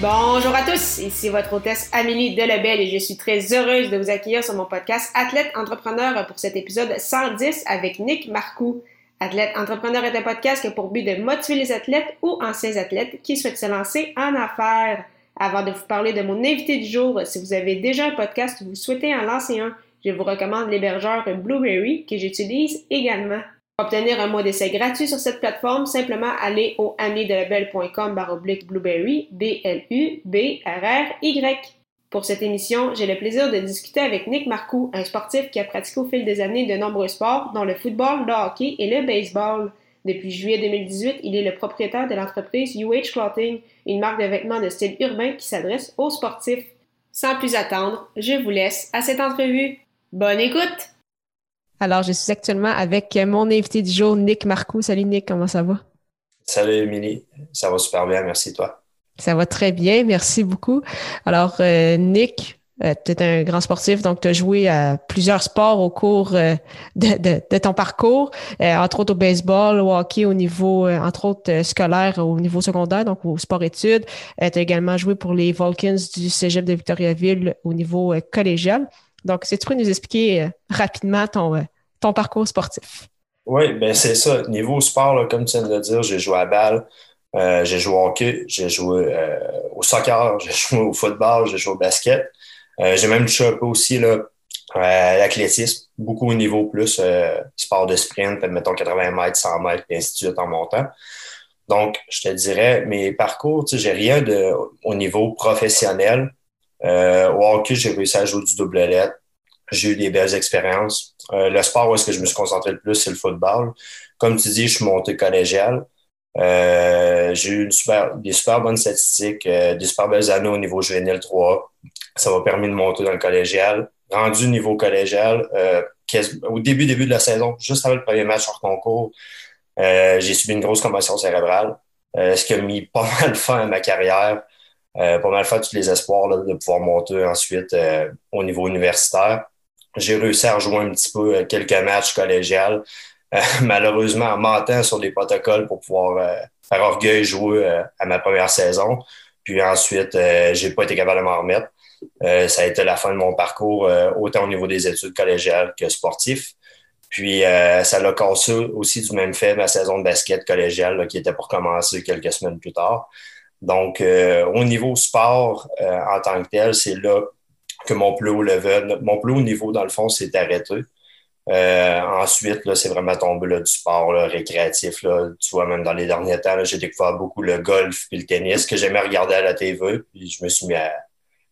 Bonjour à tous, ici votre hôtesse Amélie Delebel et je suis très heureuse de vous accueillir sur mon podcast Athlète Entrepreneur pour cet épisode 110 avec Nick Marcoux. Athlète Entrepreneur est un podcast qui a pour but de motiver les athlètes ou anciens athlètes qui souhaitent se lancer en affaires. Avant de vous parler de mon invité du jour, si vous avez déjà un podcast ou vous souhaitez en lancer un, je vous recommande l'hébergeur Blueberry que j'utilise également. Obtenir un mois d'essai gratuit sur cette plateforme, simplement aller au amidelabel.com baroblique blueberry, B-L-U-B-R-R-Y. Pour cette émission, j'ai le plaisir de discuter avec Nick Marcoux, un sportif qui a pratiqué au fil des années de nombreux sports, dont le football, le hockey et le baseball. Depuis juillet 2018, il est le propriétaire de l'entreprise UH Clothing, une marque de vêtements de style urbain qui s'adresse aux sportifs. Sans plus attendre, je vous laisse à cette entrevue. Bonne écoute! Alors, je suis actuellement avec mon invité du jour, Nick Marcoux. Salut Nick, comment ça va? Salut Émilie, ça va super bien, merci toi. Ça va très bien, merci beaucoup. Alors, euh, Nick, euh, tu es un grand sportif, donc tu as joué à plusieurs sports au cours euh, de, ton parcours, entre autres au baseball, au hockey, au niveau, entre autres, scolaire, au niveau secondaire, donc au sport-études. tu as également joué pour les Vulcans du Cégep de Victoriaville au niveau collégial. Donc, si tu peux nous expliquer euh, rapidement ton, euh, ton parcours sportif? Oui, ben c'est ça. Niveau sport, comme tu viens de le dire, j'ai joué à balle, euh, j'ai joué au hockey, j'ai joué au soccer, j'ai joué au football, j'ai joué au basket. j'ai même touché un peu aussi là, à l'athlétisme, beaucoup au niveau plus sport de sprint, mettons 80 mètres, 100 mètres, et ainsi de suite en montant. Donc, je te dirais, mes parcours, tu j'ai rien de, au niveau professionnel, euh, au hockey, j'ai réussi à jouer du double lettre. J'ai eu des belles expériences. Euh, le sport où est-ce que je me suis concentré le plus, c'est le football. Comme tu dis, je suis monté collégial. Euh, j'ai eu super, des super bonnes statistiques, euh, des super belles années au niveau juvénile 3. Ça m'a permis de monter dans le collégial. Rendu au niveau collégial, euh, au début, début de la saison, juste avant le premier match hors concours, j'ai subi une grosse commotion cérébrale, ce qui a mis pas mal fin à ma carrière. Euh, pas mal fait tous les espoirs de pouvoir monter ensuite euh, au niveau universitaire. J'ai réussi à rejoindre un petit peu euh, quelques matchs collégiales, malheureusement en mentant sur des protocoles pour pouvoir faire orgueil jouer à ma première saison. Puis ensuite, j'ai pas été capable de m'en remettre. ça a été la fin de mon parcours, autant au niveau des études collégiales que sportif. Puis ça l'a cassé aussi du même fait ma saison de basket collégiale qui était pour commencer quelques semaines plus tard. Donc, euh, au niveau sport euh, en tant que tel, c'est là que mon plus haut level, mon plus haut niveau, dans le fond, s'est arrêté. Euh, ensuite, là, c'est vraiment tombé là, du sport récréatif. Là. Tu vois, même dans les derniers temps, j'ai découvert beaucoup le golf et le tennis que j'aimais regarder à la TV. Puis je me suis mis à,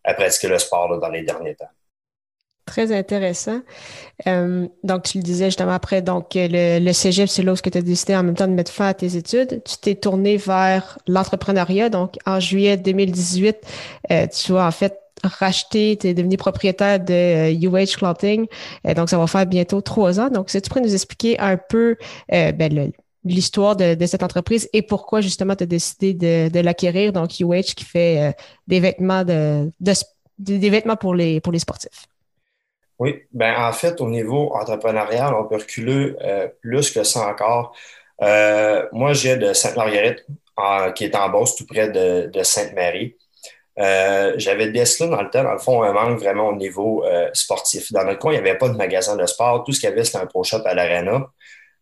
à pratiquer le sport dans les derniers temps. Très intéressant. Euh, donc, tu le disais justement après, donc le, le cégep, c'est là où tu as décidé en même temps de mettre fin à tes études. Tu t'es tourné vers l'entrepreneuriat. Donc, en juillet 2018, euh, tu as en fait racheté, tu es devenu propriétaire de UH euh, Clothing. donc, ça va faire bientôt trois ans. Donc, si tu pourrais nous expliquer un peu ben, l'histoire de, de, cette entreprise et pourquoi justement tu as décidé de, de l'acquérir? Donc, UH qui fait des vêtements de, de, des vêtements pour les, pour les sportifs. Oui, ben en fait, au niveau entrepreneurial, on peut reculer euh, plus que ça encore. Euh, moi, j'ai de Sainte-Marguerite, qui est en Beauce, tout près de, de Sainte-Marie. Euh, J'avais décelé dans le temps, dans le fond, un manque vraiment au niveau euh, sportif. Dans notre coin, il n'y avait pas de magasin de sport. Tout ce qu'il y avait, c'était un pro shop à l'Arena.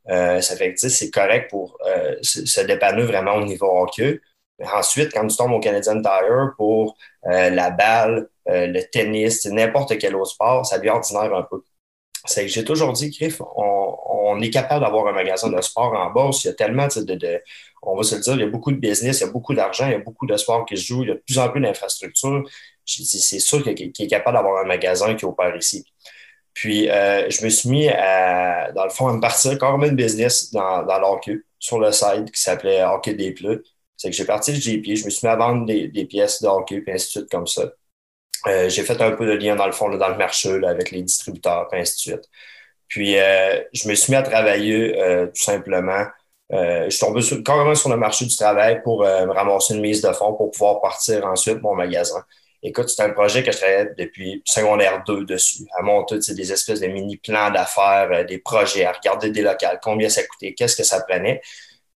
ça fait que c'est correct pour se dépanner vraiment au niveau hockey. Ensuite, quand tu tombes au Canadian Tire pour la balle, euh, le tennis, n'importe quel autre sport, ça devient ordinaire un peu. C'est que j'ai toujours dit, Griff, on, on est capable d'avoir un magasin de sport en bourse. Il y a tellement de, de, on va se le dire, il y a beaucoup de business, il y a beaucoup d'argent, il y a beaucoup de sports qui se jouent, il y a de plus en plus d'infrastructures. C'est sûr qu'il est capable d'avoir un magasin qui opère ici. Puis, euh, je me suis mis à, dans le fond, à me partir carrément de business dans, dans l'hockey, sur le site qui s'appelait Hockey des Plus. C'est que j'ai parti de JP, je me suis mis à vendre des, pièces de hockey, puis ainsi de suite, comme ça. Euh, j'ai fait un peu de lien dans le fond, dans le marché, avec les distributeurs, puis ainsi de suite. Puis, euh, je me suis mis à travailler euh, tout simplement. je suis tombé sur, carrément sur le marché du travail pour me ramasser une mise de fonds pour pouvoir partir ensuite mon magasin. Écoute, c'est un projet que je travaillais depuis secondaire 2 dessus, à monter des espèces de mini plans d'affaires, des projets, à regarder des locales, combien ça coûtait, qu'est-ce que ça prenait.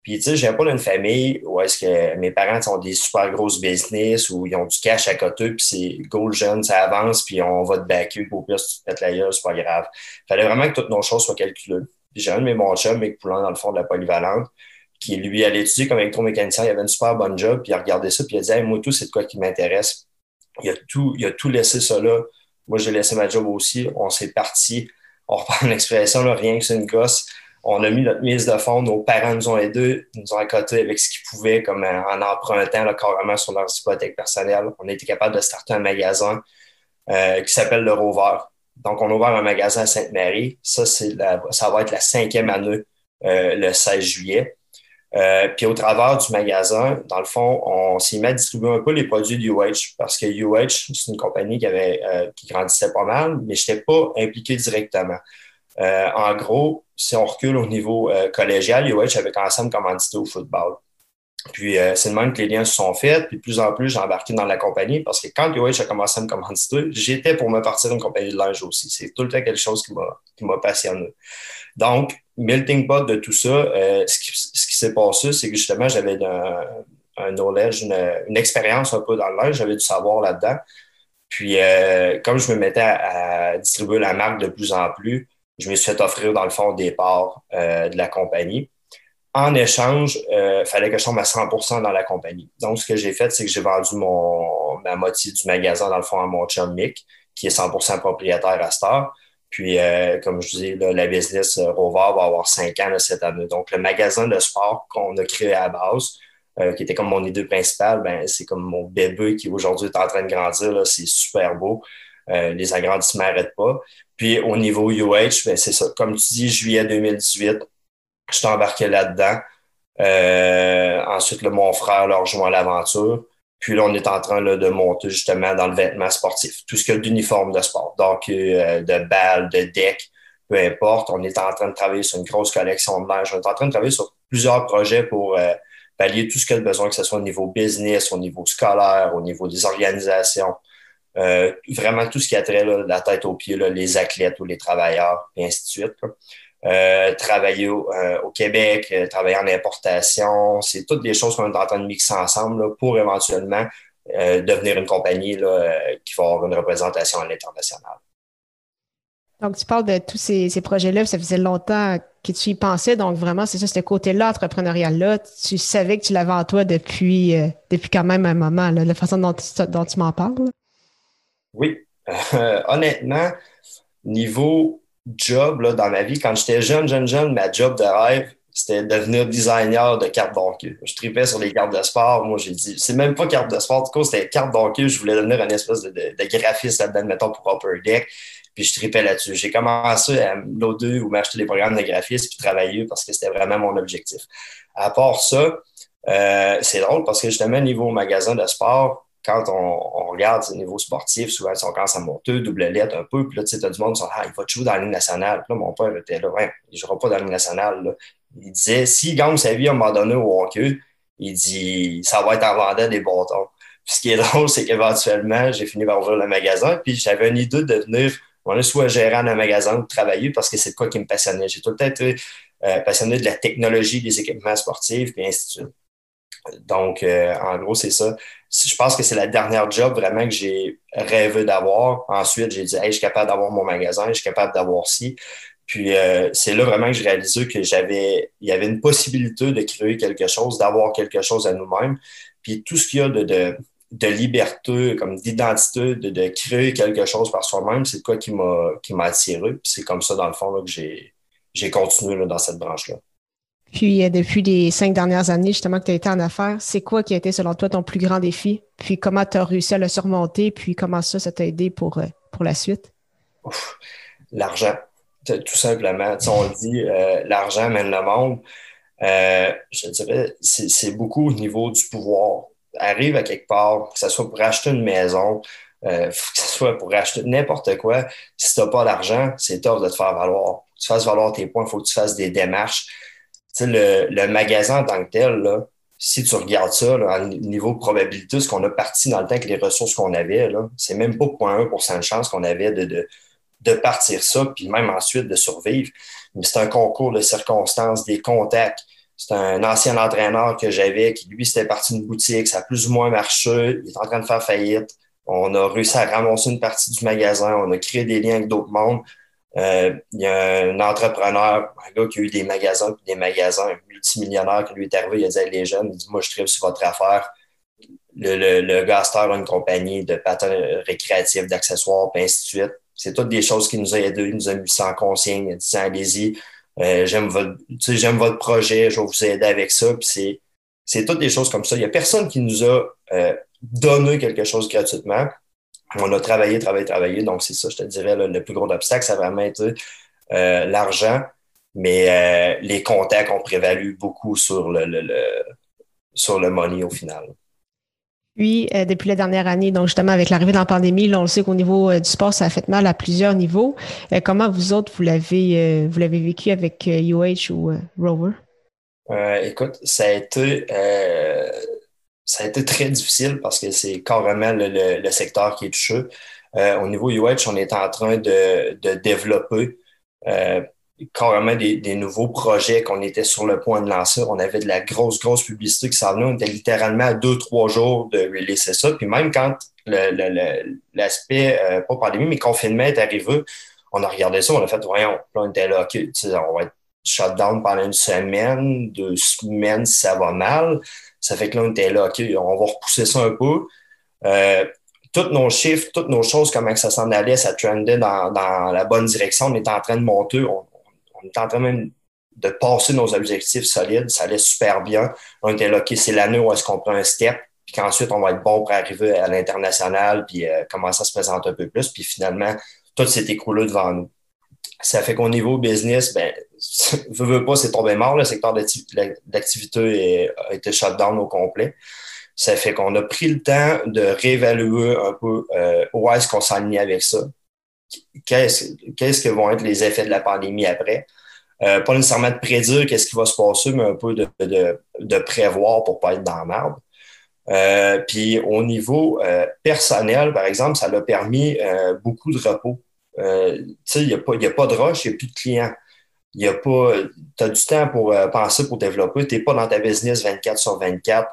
Puis, tu sais, je viens pas d'une famille où est-ce que mes parents ont des super grosses business, où ils ont du cash à côté, puis c'est goal jeune, ça avance, puis on va te backer, au pire, si tu te pètes la gueule, c'est pas grave. Fallait vraiment que toutes nos choses soient calculées. Puis j'ai un de mes bons chums, Mick Poulin, dans le fond de la polyvalente, qui, lui, allait étudier comme électromécanicien, il avait une super bonne job, puis il a regardé ça, puis il a dit moi, tout, c'est de quoi qui m'intéresse. Il a tout, il a tout laissé ça là. Moi, j'ai laissé ma job aussi. On s'est parti. On reprend l'expression, rien que c'est une gosse on a mis notre mise de fonds, nos parents nous ont aidés, nous ont accotés avec ce qu'ils pouvaient, comme euh, en empruntant là, carrément sur leurs hypothèques personnelles. On a été capable de starter un magasin euh, qui s'appelle le Rover. Donc, on a ouvert un magasin à Sainte-Marie. Ça, c'est ça va être la cinquième année euh, le 16 juillet. puis au travers du magasin, dans le fond, on s'est mis à distribuer un peu les produits d'UH parce que UH, c'est une compagnie qui avait qui grandissait pas mal, mais je n'étais pas impliqué directement. Euh, en gros, si on recule au niveau euh, collégial, UH avait commencé à me commanditer au football. Puis euh, c'est le même que les liens se sont faits. Puis de plus en plus, j'ai embarqué dans la compagnie parce que quand UH a commencé à me commanditer, j'étais pour me partir d'une compagnie de linge aussi. C'est tout le temps quelque chose qui m'a passionné. Donc, melting pot de tout ça, ce qui, s'est passé, c'est que justement, j'avais un, knowledge, une, expérience un peu dans le linge, j'avais du savoir là-dedans. Puis, comme je me mettais à, distribuer la marque de plus en plus, je me suis fait offrir, dans le fond, des parts euh, de la compagnie. En échange, il euh, fallait que je tombe à 100% dans la compagnie. Donc, ce que j'ai fait, c'est que j'ai vendu mon, ma moitié du magasin, dans le fond, à mon chum Mick, qui est 100% propriétaire à Star. Puis, euh, comme je dis, là, la business Rover va avoir cinq ans cette année. Donc, le magasin de sport qu'on a créé à la base, qui était comme mon idée principale, ben, c'est comme mon bébé qui aujourd'hui est en train de grandir. C'est super beau. Les agrandissements n'arrêtent pas. Puis au niveau UH, ben, c'est ça. Comme tu dis, juillet 2018, je suis embarqué là-dedans. Euh, ensuite, mon frère l'a rejoint l'aventure. Puis là, on est en train de monter justement dans le vêtement sportif. Tout ce qu'il y a d'uniforme de sport. Donc, euh, de balles, de decks, peu importe. On est en train de travailler sur une grosse collection de linge. On est en train de travailler sur plusieurs projets pour euh, pallier tout ce qu'il y a besoin, que ce soit au niveau business, au niveau scolaire, au niveau des organisations. Euh, vraiment tout ce qui a trait de la tête aux pieds, les athlètes ou les travailleurs, et ainsi de suite. Euh, travailler euh, au, Québec, travailler en importation, c'est toutes des choses qu'on est en train de mixer ensemble pour éventuellement devenir une compagnie qui va avoir une représentation à l'international. Donc, tu parles de tous ces, projets-là, ça faisait longtemps que tu y pensais, donc vraiment, c'est ça, ce côté-là, entrepreneurial-là, tu savais que tu l'avais en toi depuis, depuis quand même un moment, la façon dont tu m'en parles. Oui. Euh, honnêtement, niveau job là, dans ma vie, quand j'étais jeune, jeune, jeune, ma job de rêve, c'était devenir designer de cartes d'hockey. Je tripais sur les cartes de sport. Moi, j'ai dit, c'est même pas carte de sport, du coup, c'était cartes d'hockey. Je voulais devenir un espèce de, de, graphiste là-dedans, mettons, pour Upper Deck. Puis je tripais là-dessus. J'ai commencé à l'O2 ou m'acheter des programmes de graphisme puis travailler parce que c'était vraiment mon objectif. À part ça, euh, c'est drôle parce que justement, niveau magasin de sport, quand on, regarde au niveau sportif, souvent, on commence à monter, double lettre un peu, puis là, tu sais, as du monde qui dit Ah, il va jouer dans la Ligue nationale. Puis là, mon père était là, ouais, il ne jouera pas dans la Ligue nationale. Il disait S'il gagne sa vie à un moment donné au hockey, il dit Ça va être en vendant des bâtons. Puis ce qui est drôle, c'est qu'éventuellement, j'ai fini par ouvrir le magasin, puis j'avais une idée de devenir soit gérant d'un magasin ou travailler parce que c'est quoi qui me passionnait. J'ai tout le temps été euh, passionné de la technologie des équipements sportifs, puis ainsi de suite. Donc, euh, en gros, c'est ça. Je pense que c'est la dernière job vraiment que j'ai rêvé d'avoir. Ensuite, j'ai dit, hey, je suis capable d'avoir mon magasin, je suis capable d'avoir ci. Puis, euh, c'est là vraiment que j'ai réalisé que j'avais, il y avait une possibilité de créer quelque chose, d'avoir quelque chose à nous-mêmes. Puis, tout ce qu'il y a de, de, liberté, comme d'identité, de, créer quelque chose par soi-même, c'est quoi qui m'a, qui m'a attiré. Puis, c'est comme ça, dans le fond, que j'ai, j'ai continué dans cette branche-là. Puis, euh, depuis les cinq dernières années, justement, que tu as été en affaires, c'est quoi qui a été, selon toi, ton plus grand défi? Puis, comment tu as réussi à le surmonter? Puis, comment ça, ça t'a aidé pour, euh, pour la suite? L'argent, tout simplement. on le dit, euh, l'argent mène le monde. je dirais, c'est beaucoup au niveau du pouvoir. Arrive à quelque part, que ce soit pour acheter une maison, que ce soit pour acheter n'importe quoi, si tu n'as pas d'argent, c'est top de te faire valoir. Tu fasses valoir tes points, il faut que tu fasses des démarches. Le, le magasin en tant que tel, là, si tu regardes ça, là, niveau de probabilité, ce qu'on a parti dans le temps avec les ressources qu'on avait, c'est même pas 0.1% de chance qu'on avait de, de, de, partir ça, puis même ensuite de survivre. Mais c'est un concours de circonstances, des contacts. C'est un ancien entraîneur que j'avais qui, lui, c'était parti d'une boutique, ça a plus ou moins marché, il est en train de faire faillite. On a réussi à ramasser une partie du magasin, on a créé des liens avec d'autres mondes. Euh, il y a un entrepreneur, un gars qui a eu des magasins, des magasins, un multimillionnaire qui lui est arrivé, il a dit à les jeunes, il dit Moi, je tripe sur votre affaire. Le, le, le a une compagnie de patins récréatifs, d'accessoires, puis ainsi de suite. C'est toutes des choses qui nous a aidés, il nous a mis sans consigne, il a dit Allez-y, euh, j'aime votre, votre projet, je vais vous aider avec ça. Puis c'est, c'est toutes des choses comme ça. Il n'y a personne qui nous a euh, donné quelque chose gratuitement on a travaillé, travaillé, travaillé. Donc, c'est ça, je te dirais, le plus gros obstacle, ça a vraiment été euh, l'argent. Mais euh, les contacts ont prévalu beaucoup sur le, le, sur le money au final. Puis, euh, depuis la dernière année, donc justement avec l'arrivée de la pandémie, là, on le sait qu'au niveau du sport, ça a fait mal à plusieurs niveaux. comment vous autres, vous l'avez vous l'avez vécu avec UH ou Rover? écoute, ça a été ça a été très difficile parce que c'est carrément le, secteur qui est touché. Euh, au niveau UH, on est en train de, de développer euh, carrément des, des, nouveaux projets qu'on était sur le point de lancer. On avait de la grosse, grosse publicité qui s'en venait. On était littéralement à deux, trois jours de releaser ça. Puis même quand l'aspect, euh, pas pandémie, mais confinement est arrivé, on a regardé ça, on a fait, voyons, là, on était là, OK, on va être shutdown pendant une semaine, deux semaines si ça va mal. Ça fait que là, on était là, OK, on va repousser ça un peu. Euh, tous nos chiffres, toutes nos choses, comment ça s'en allait, ça trendait dans, la bonne direction. On était en train de monter, on, on était en train même de passer nos objectifs solides. Ça allait super bien. On était là, OK, c'est l'année où est-ce qu'on prend un step, puis qu'ensuite, on va être bon pour arriver à l'international, puis euh, commencer à se présenter un peu plus. Puis finalement, tout s'est écroulé devant nous. Ça fait qu'au niveau business, ben, veux, veux pas, c'est tombé mort. Le secteur d'activité a été shut down au complet. Ça fait qu'on a pris le temps de réévaluer un peu euh, où est-ce qu'on s'enligne avec ça. Qu'est-ce que vont être les effets de la pandémie après? Euh, pas nécessairement de prédire qu'est-ce qui va se passer, mais un peu de, de, prévoir pour pas être dans l'arbre. Euh, puis au niveau euh, personnel, par exemple, ça l'a permis beaucoup de repos. Il n'y a, a pas de rush, il n'y a plus de clients il y a pas, tu as du temps pour euh, penser, pour développer. Tu n'es pas dans ta business 24 sur 24.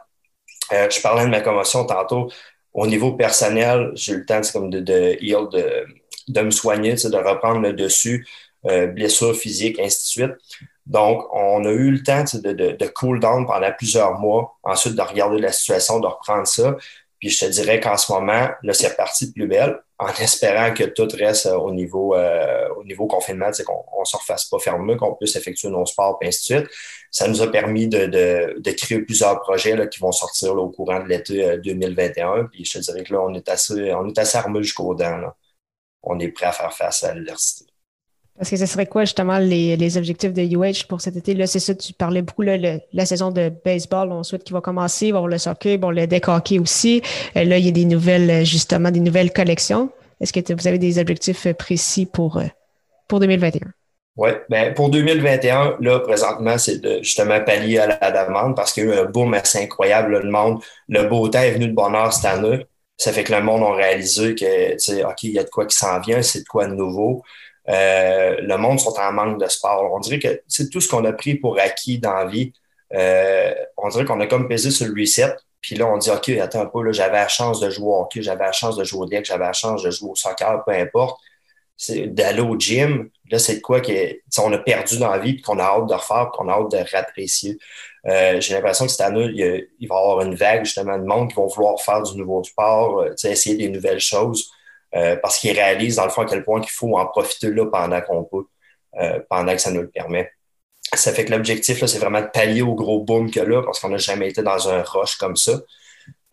Euh, je parlais de ma commotion tantôt. Au niveau personnel, j'ai eu le temps comme de, de, de, de me soigner, de reprendre le dessus, euh, physiques, ainsi de suite. Donc, on a eu le temps de, de, de cool down pendant plusieurs mois, ensuite de regarder la situation, de reprendre ça. Puis je te dirais qu'en ce moment, là, c'est reparti de plus belle, en espérant que tout reste euh, au niveau, euh, au niveau confinement, qu'on ne se refasse pas fermer, qu'on puisse effectuer nos sports, et ainsi de suite. Ça nous a permis de, de, de créer plusieurs projets là, qui vont sortir là, au courant de l'été 2021. Euh, Puis je te dirais que là, on est assez, on est assez armé jusqu'aux dents. Là. On est prêt à faire face à l'adversité. Parce que ce serait quoi justement les, objectifs de UH pour cet été? Là, c'est ça, tu parlais beaucoup, là, la saison de baseball, on souhaite qu'il va commencer, il va avoir le soccer, bon, le deck aussi. Euh, là, il y a des nouvelles, justement, des nouvelles collections. Est-ce que vous avez des objectifs précis pour, euh, pour 2021? Oui, ben pour 2021, là, présentement, c'est justement pallier à la demande parce qu'il y a eu un boom assez incroyable. le monde, le beau temps est venu de bonheur cette année. Ça fait que le monde a réalisé que, OK, il y a de quoi qui s'en vient, c'est de quoi de nouveau. Euh, le monde sont en manque de sport. On dirait que c'est tout ce qu'on a pris pour acquis dans la vie. Euh, on dirait qu'on a comme pesé sur le reset. Puis là, on dit, OK, attends un peu, là, j'avais la chance de jouer au hockey, j'avais la chance de jouer au deck, j'avais la chance de jouer au soccer, peu importe. C'est d'aller au gym. Là, c'est quoi qu'on a perdu dans la vie, qu'on a hâte de refaire, qu'on a hâte de réapprécier. Euh, j'ai l'impression que cette année, il, il, va y avoir une vague justement de monde qui vont vouloir faire du nouveau sport, essayer des nouvelles choses. Euh, parce qu'ils réalisent dans le fond à quel point qu'il faut en profiter là pendant qu'on peut, euh, pendant que ça nous le permet. Ça fait que l'objectif, c'est vraiment de pallier au gros boom que là, parce qu'on n'a jamais été dans un rush comme ça.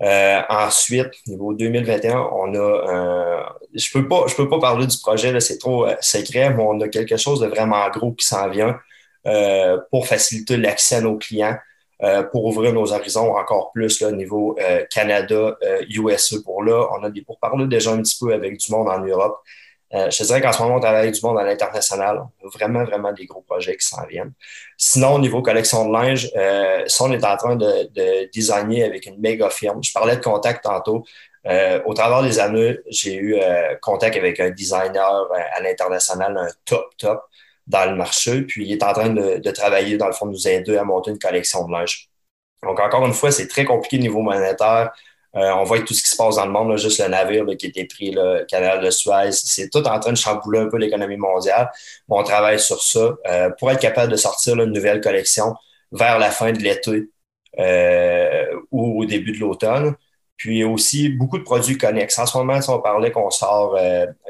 Euh, ensuite, niveau 2021, on a je peux pas je peux pas parler du projet, c'est trop secret, mais on a quelque chose de vraiment gros qui s'en vient. pour faciliter l'accès à nos clients. Pour ouvrir nos horizons encore plus au niveau Canada, USA pour là. On a des pourparlers déjà un petit peu avec du monde en Europe. Euh, je te dirais qu'en ce moment, on travaille avec du monde à l'international. On a vraiment, vraiment des gros projets qui s'en viennent. Sinon, au niveau collection de linge, euh, ça, on est en train de, de designer avec une méga firme. Je parlais de contact tantôt. Euh, au travers des années, j'ai eu euh, contact avec un designer euh, à l'international, un top, top dans le marché. Puis, il est en train de, de travailler, dans le fond, de nous aider à monter une collection de linge. Donc, encore une fois, c'est très compliqué au niveau monétaire. Euh, on voit tout ce qui se passe dans le monde, juste le navire qui a été pris, le canal de Suez. C'est tout en train de chambouler un peu l'économie mondiale. on travaille sur ça euh, pour être capable de sortir une nouvelle collection vers la fin de l'été euh, ou au début de l'automne. Puis aussi beaucoup de produits connexes. En ce moment, si on parlait qu'on sort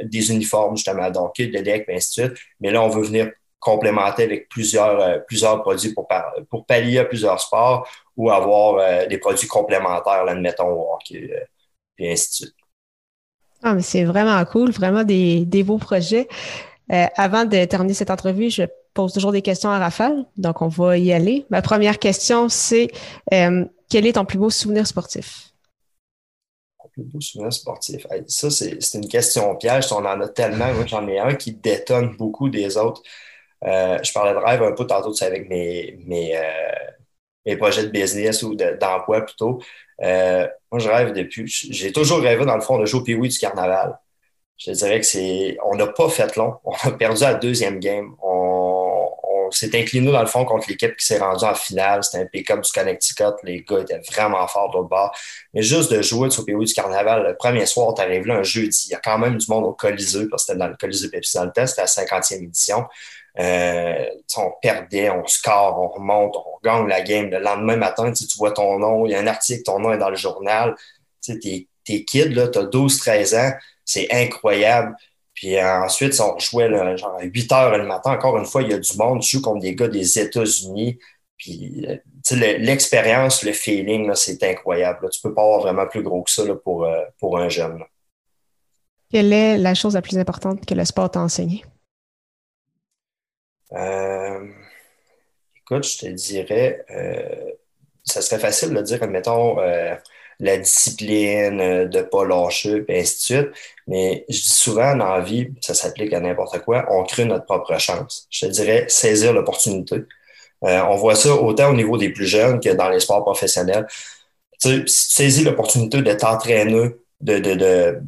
des uniformes, justement, donc de deck, et ainsi de suite. Mais là, on veut venir complémenter avec plusieurs, plusieurs produits pour, pour pallier à plusieurs sports ou avoir euh, des produits complémentaires, là, admettons, au euh, et ainsi de suite. Ah, mais c'est vraiment cool, vraiment des, des beaux projets. Euh, avant de terminer cette entrevue, je pose toujours des questions à Raphaël, donc on va y aller. Ma première question, c'est quel est ton plus beau souvenir sportif? Plus beau souvenir sportif. ça, c'est une question piège. On en a tellement. Moi, j'en ai un qui détonne beaucoup des autres. je parlais de rêve un peu tantôt, avec mes, mes, mes projets de business ou d'emploi plutôt. Euh, moi, je rêve depuis. J'ai toujours rêvé, dans le fond, de jouer au Pee-Wee du carnaval. Je dirais que c'est. On n'a pas fait long. On a perdu la deuxième game. On s'est incliné, dans le fond, contre l'équipe qui s'est rendue en finale. C'était un pick-up du Connecticut. Les gars étaient vraiment forts de l'autre bord. Mais juste de jouer au Pee-Wee du carnaval, le premier soir, tu arrives là un jeudi. Il y a quand même du monde au Colisée, parce que c'était dans le Colisée Pepsi test. C'était la 50e édition. Euh, on perdait, on score, on remonte, on gagne la game. Le lendemain matin, tu vois ton nom, il y a un article, ton nom est dans le journal. Tu sais, t'es kid, là, t'as 12-13 ans, c'est incroyable. Puis ensuite, on jouait là, genre à 8 heures le matin. Encore une fois, il y a du monde, tu joues contre des gars des États-Unis. Puis l'expérience, le feeling, c'est incroyable. Tu peux pas avoir vraiment plus gros que ça là, pour, euh, pour un jeune. Quelle est la chose la plus importante que le sport t'a enseigné? Euh, écoute, je te dirais, euh, ça serait facile de dire, admettons, euh, la discipline, euh, de ne pas lâcher, et ainsi de suite. Mais je dis souvent dans la vie, ça s'applique à n'importe quoi, on crée notre propre chance. Je te dirais, saisir l'opportunité. on voit ça autant au niveau des plus jeunes que dans les sports professionnels. Tu sais, saisis l'opportunité de t'entraîner de, de, de,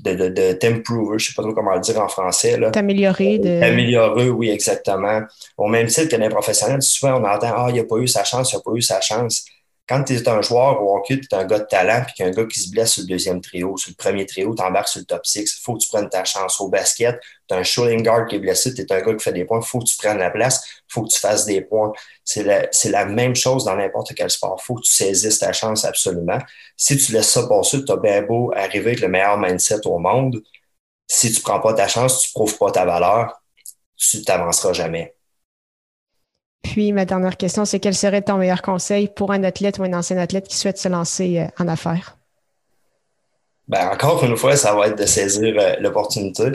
de, de, t'improver, je sais pas trop comment le dire en français. T'améliorer. De... T'améliorer, oui, exactement. Au même titre que les professionnels, souvent on entend Ah, il a pas eu sa chance, il a pas eu sa chance quand tu es un joueur au hockey, tu es un gars de talent, puis qu'un gars qui se blesse sur le deuxième trio, sur le premier trio, tu embarques sur le top 6, il faut que tu prennes ta chance. Au basket, tu un shooting guard qui est blessé, tu es un gars qui fait des points, il faut que tu prennes la place, il faut que tu fasses des points. C'est la, la, même chose dans n'importe quel sport. Il faut que tu saisisses ta chance absolument. Si tu laisses ça passer, tu as bien beau arriver avec le meilleur mindset au monde. Si tu prends pas ta chance, tu prouves pas ta valeur, tu t'avanceras jamais. Puis ma dernière question, c'est quel serait ton meilleur conseil pour un athlète ou un ancien athlète qui souhaite se lancer euh, en affaires? Ben, encore une fois, ça va être de saisir euh, l'opportunité.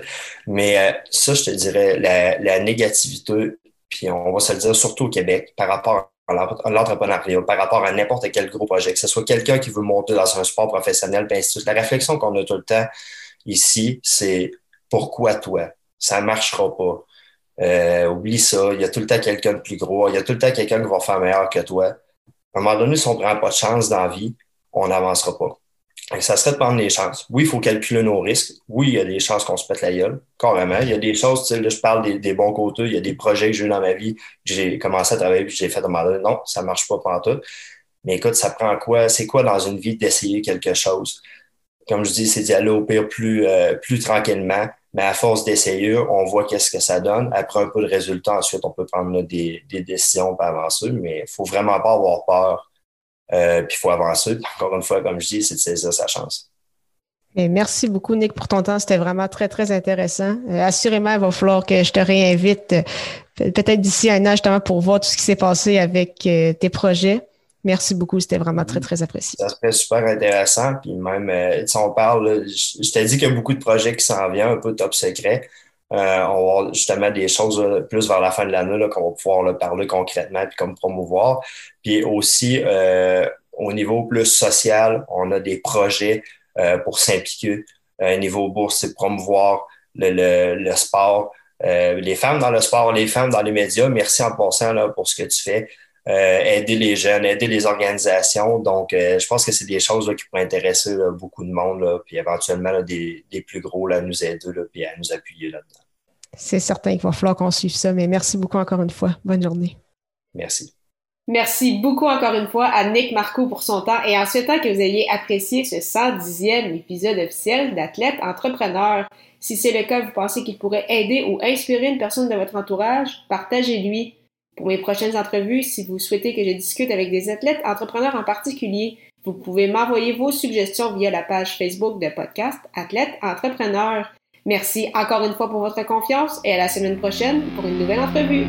Mais euh, ça, je te dirais, la, négativité, puis on va se le dire surtout au Québec, par rapport à l'entrepreneuriat, par rapport à n'importe quel gros projet, que ce soit quelqu'un qui veut monter dans un sport professionnel, ben, la réflexion qu'on a tout le temps ici, c'est pourquoi toi? Ça ne marchera pas. Euh, oublie ça, il y a tout le temps quelqu'un de plus gros, il y a tout le temps quelqu'un qui va faire meilleur que toi. À un moment donné, si on ne prend pas de chance dans la vie, on n'avancera pas. Et ça serait de prendre des chances. Oui, il faut calculer nos risques. Oui, il y a des chances qu'on se pète la gueule, carrément. Il y a des choses, là, je parle des, bons côtés, il y a des projets que j'ai eu dans ma vie, j'ai commencé à travailler, puis j'ai fait à un moment donné, non, ça ne marche pas pour tout. Mais écoute, ça prend quoi? C'est quoi dans une vie d'essayer quelque chose? Comme je dis, c'est d'y aller au pire plus, euh, plus tranquillement, mais à force d'essayer, on voit qu'est-ce que ça donne. Après un peu de résultat, ensuite, on peut prendre des, des, décisions pour avancer, mais il faut vraiment pas avoir peur. Euh, puis il faut avancer. encore une fois, comme je dis, c'est de saisir sa chance. Et merci beaucoup, Nick, pour ton temps. C'était vraiment très, très intéressant. Euh, assurément, il va falloir que je te réinvite euh, peut-être d'ici un an, justement, pour voir tout ce qui s'est passé avec tes projets. Merci beaucoup, c'était vraiment très, très apprécié. Ça serait super intéressant. Puis même, euh, si on parle, je, t'ai dit qu'il y a beaucoup de projets qui s'en viennent, un peu top secret. on va justement des choses plus vers la fin de l'année qu'on va pouvoir parler concrètement puis comme promouvoir. Puis aussi, au niveau plus social, on a des projets pour s'impliquer. Au niveau bourse, c'est promouvoir le, le, sport, les femmes dans le sport, les femmes dans les médias. Merci en passant là, pour ce que tu fais. Euh, aider les jeunes, aider les organisations. Donc, euh, je pense que c'est des choses là, qui pourraient intéresser beaucoup de monde, là, puis éventuellement des, des, plus gros là, à nous aider, là, puis à nous appuyer là-dedans. C'est certain qu'il va falloir qu'on suive ça, mais merci beaucoup encore une fois. Bonne journée. Merci. Merci beaucoup encore une fois à Nick Marco pour son temps et en souhaitant que vous ayez apprécié ce 110e épisode officiel d'Athlète Entrepreneur. Si c'est le cas, vous pensez qu'il pourrait aider ou inspirer une personne de votre entourage, partagez-lui pour mes prochaines entrevues, si vous souhaitez que je discute avec des athlètes entrepreneurs en particulier, vous pouvez m'envoyer vos suggestions via la page Facebook de podcast Athlète Entrepreneur. Merci encore une fois pour votre confiance et à la semaine prochaine pour une nouvelle entrevue.